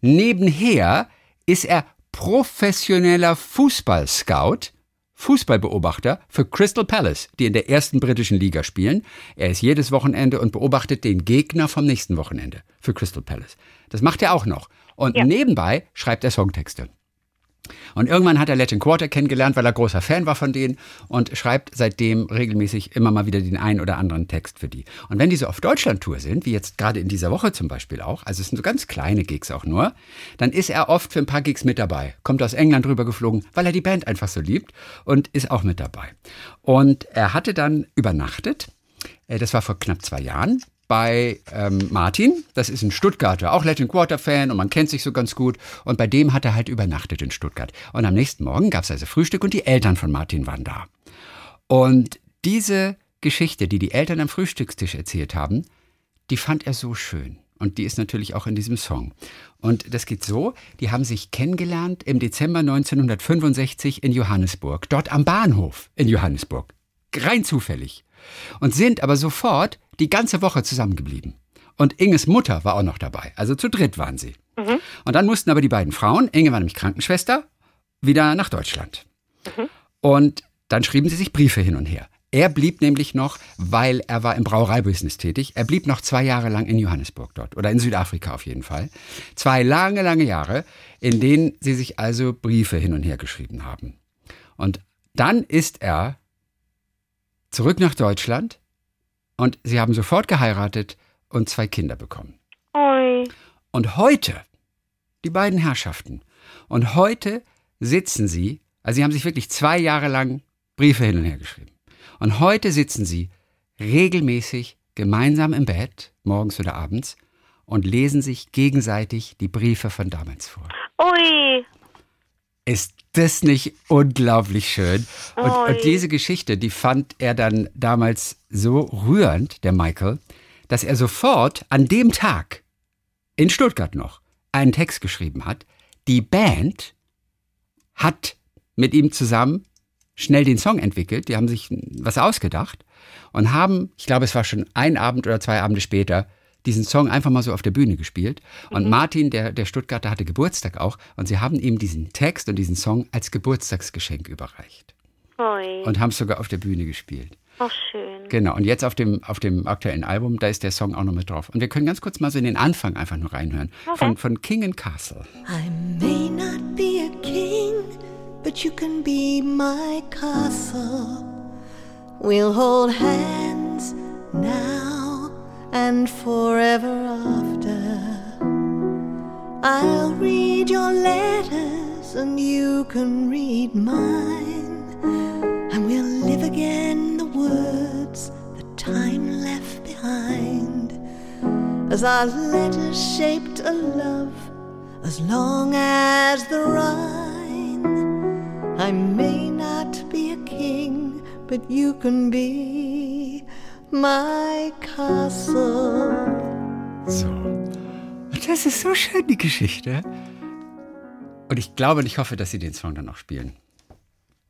Nebenher ist er professioneller Fußballscout, Fußballbeobachter für Crystal Palace, die in der ersten britischen Liga spielen. Er ist jedes Wochenende und beobachtet den Gegner vom nächsten Wochenende für Crystal Palace. Das macht er auch noch. Und Ja. nebenbei schreibt er Songtexte. Und irgendwann hat er Latin Quarter kennengelernt, weil er großer Fan war von denen und schreibt seitdem regelmäßig immer mal wieder den einen oder anderen Text für die. Und wenn die so auf Deutschland-Tour sind, wie jetzt gerade in dieser Woche zum Beispiel auch, also es sind so ganz kleine Gigs auch nur, dann ist er oft für ein paar Gigs mit dabei. Kommt aus England rüber geflogen, weil er die Band einfach so liebt und ist auch mit dabei. Und er hatte dann übernachtet, äh, das war vor knapp zwei Jahren, bei ähm, Martin. Das ist ein Stuttgarter, auch Latin Quarter Fan und man kennt sich so ganz gut. Und bei dem hat er halt übernachtet in Stuttgart. Und am nächsten Morgen gab es also Frühstück und die Eltern von Martin waren da. Und diese Geschichte, die die Eltern am Frühstückstisch erzählt haben, die fand er so schön. Und die ist natürlich auch in diesem Song. Und das geht so, die haben sich kennengelernt im Dezember 1965 in Johannesburg, dort am Bahnhof in Johannesburg. Rein zufällig. Und sind aber sofort die ganze Woche zusammengeblieben. Und Inges Mutter war auch noch dabei. Also zu dritt waren sie. Mhm. Und dann mussten aber die beiden Frauen, Inge war nämlich Krankenschwester, wieder nach Deutschland. Mhm. Und dann schrieben sie sich Briefe hin und her. Er blieb nämlich noch, weil er war im Brauereibusiness tätig, er blieb noch zwei Jahre lang in Johannesburg dort oder in Südafrika auf jeden Fall. Zwei lange, lange Jahre, in denen sie sich also Briefe hin und her geschrieben haben. Und dann ist er zurück nach Deutschland und sie haben sofort geheiratet und zwei Kinder bekommen. Oi. Und heute, die beiden Herrschaften, und heute sitzen sie, also sie haben sich wirklich zwei Jahre lang Briefe hin und her geschrieben. Und heute sitzen sie regelmäßig gemeinsam im Bett, morgens oder abends, und lesen sich gegenseitig die Briefe von damals vor. Ui. Ist das nicht unglaublich schön? Und, und, diese Geschichte, die fand er dann damals so rührend, der Michael, dass er sofort an dem Tag in Stuttgart noch einen Text geschrieben hat. Die Band hat mit ihm zusammen schnell den Song entwickelt. Die haben sich was ausgedacht und haben, ich glaube, es war schon ein Abend oder zwei Abende später, diesen Song einfach mal so auf der Bühne gespielt. Und mhm. Martin, der, der Stuttgarter, hatte Geburtstag auch. Und sie haben ihm diesen Text und diesen Song als Geburtstagsgeschenk überreicht. Oi. Und haben es sogar auf der Bühne gespielt. Ach, schön. Genau, und jetzt auf dem, auf dem aktuellen Album, da ist der Song auch noch mit drauf. Und wir können ganz kurz mal so in den Anfang einfach nur reinhören. Okay. Von, von King and Castle. I may not be a king, but you can be my castle. We'll hold hands now and forever after. I'll read your letters and you can read mine. And we'll live again the words that time left behind. As our letters shaped a love as long as the Rhine. I may not be a king, but you can be my castle. So. Das ist so schön, die Geschichte. Und ich glaube und ich hoffe, dass Sie den Song dann noch spielen,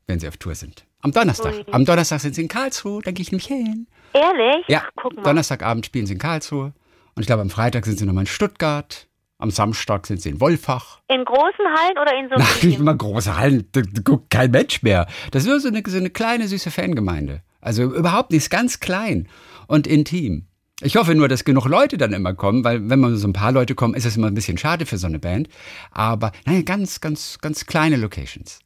wenn Sie auf Tour sind. Am Donnerstag. Ui. Am Donnerstag sind Sie in Karlsruhe, da gehe ich nämlich hin. Ehrlich? Ja, Donnerstagabend spielen Sie in Karlsruhe. Und ich glaube, am Freitag sind Sie nochmal in Stuttgart. Am Samstag sind Sie in Wolfach. In großen Hallen oder in so Ach, nicht immer große Hallen, da, da guckt kein Mensch mehr. Das ist nur so eine, so eine kleine, süße Fangemeinde. Also überhaupt nicht, ganz klein und intim. Ich hoffe nur, dass genug Leute dann immer kommen, weil wenn man so ein paar Leute kommen, ist es immer ein bisschen schade für so eine Band. Aber nein, ganz, ganz, ganz kleine Locations.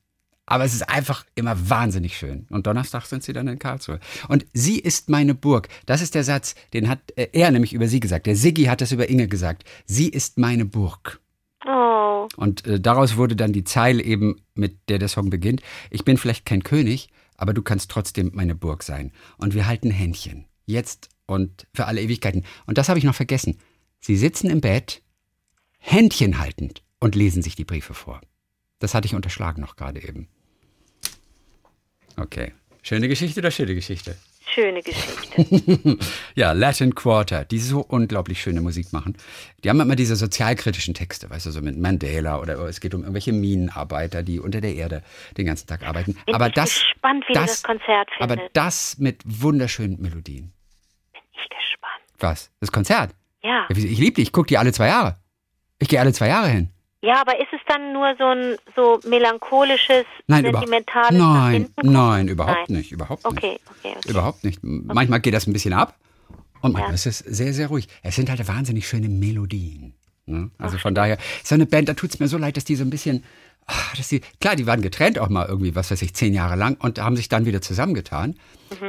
Aber es ist einfach immer wahnsinnig schön. Und Donnerstag sind sie dann in Karlsruhe. Und sie ist meine Burg. Das ist der Satz, den hat äh, er nämlich über sie gesagt. Der Siggi hat das über Inge gesagt. Sie ist meine Burg. Oh. Und äh, daraus wurde dann die Zeile eben, mit der der Song beginnt. Ich bin vielleicht kein König, aber du kannst trotzdem meine Burg sein. Und wir halten Händchen. Jetzt und für alle Ewigkeiten. Und das habe ich noch vergessen. Sie sitzen im Bett, Händchen haltend und lesen sich die Briefe vor. Das hatte ich unterschlagen noch gerade eben. Okay. Schöne Geschichte oder schöne Geschichte? Schöne Geschichte. ja, Latin Quarter, die so unglaublich schöne Musik machen. Die haben immer diese sozialkritischen Texte, weißt du, so mit Mandela oder es geht um irgendwelche Minenarbeiter, die unter der Erde den ganzen Tag arbeiten. Bin aber ich das, gespannt, wie das, das Konzert findet. aber das mit wunderschönen Melodien. Bin ich gespannt. Was? Das Konzert? Ja. Ich liebe die, ich gucke die alle zwei Jahre. Ich gehe alle zwei Jahre hin. Ja, aber ist es dann nur so ein so melancholisches, Nein, sentimentales nein, nein, überhaupt Nein. nicht, überhaupt Okay, nicht. okay, okay. Überhaupt nicht. Manchmal geht das ein bisschen ab und manchmal Ja. ist es sehr, sehr ruhig. Es sind halt wahnsinnig schöne Melodien. Ne? Also von daher, so eine Band, da tut es mir so leid, dass die so ein bisschen ach, dass die, klar, die waren getrennt auch mal irgendwie, was weiß ich, zehn Jahre lang und haben sich dann wieder zusammengetan.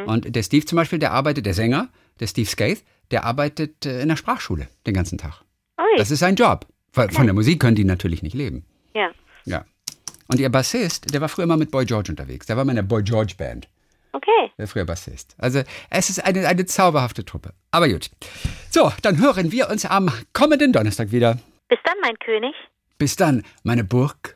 Und der Steve zum Beispiel, der arbeitet, der Sänger, der Steve Skaith, der arbeitet äh, in der Sprachschule den ganzen Tag. Ui, Das ist sein Job. Weil Von der Musik können die natürlich nicht leben. ja. Ja. Und ihr Bassist, der war früher immer mit Boy George unterwegs. Der war mal in der Boy George Band. Okay. Der früher Bassist. Also es ist eine, eine zauberhafte Truppe. Aber gut. So, dann hören wir uns am kommenden Donnerstag wieder. Bis dann, mein König. Bis dann, meine Burg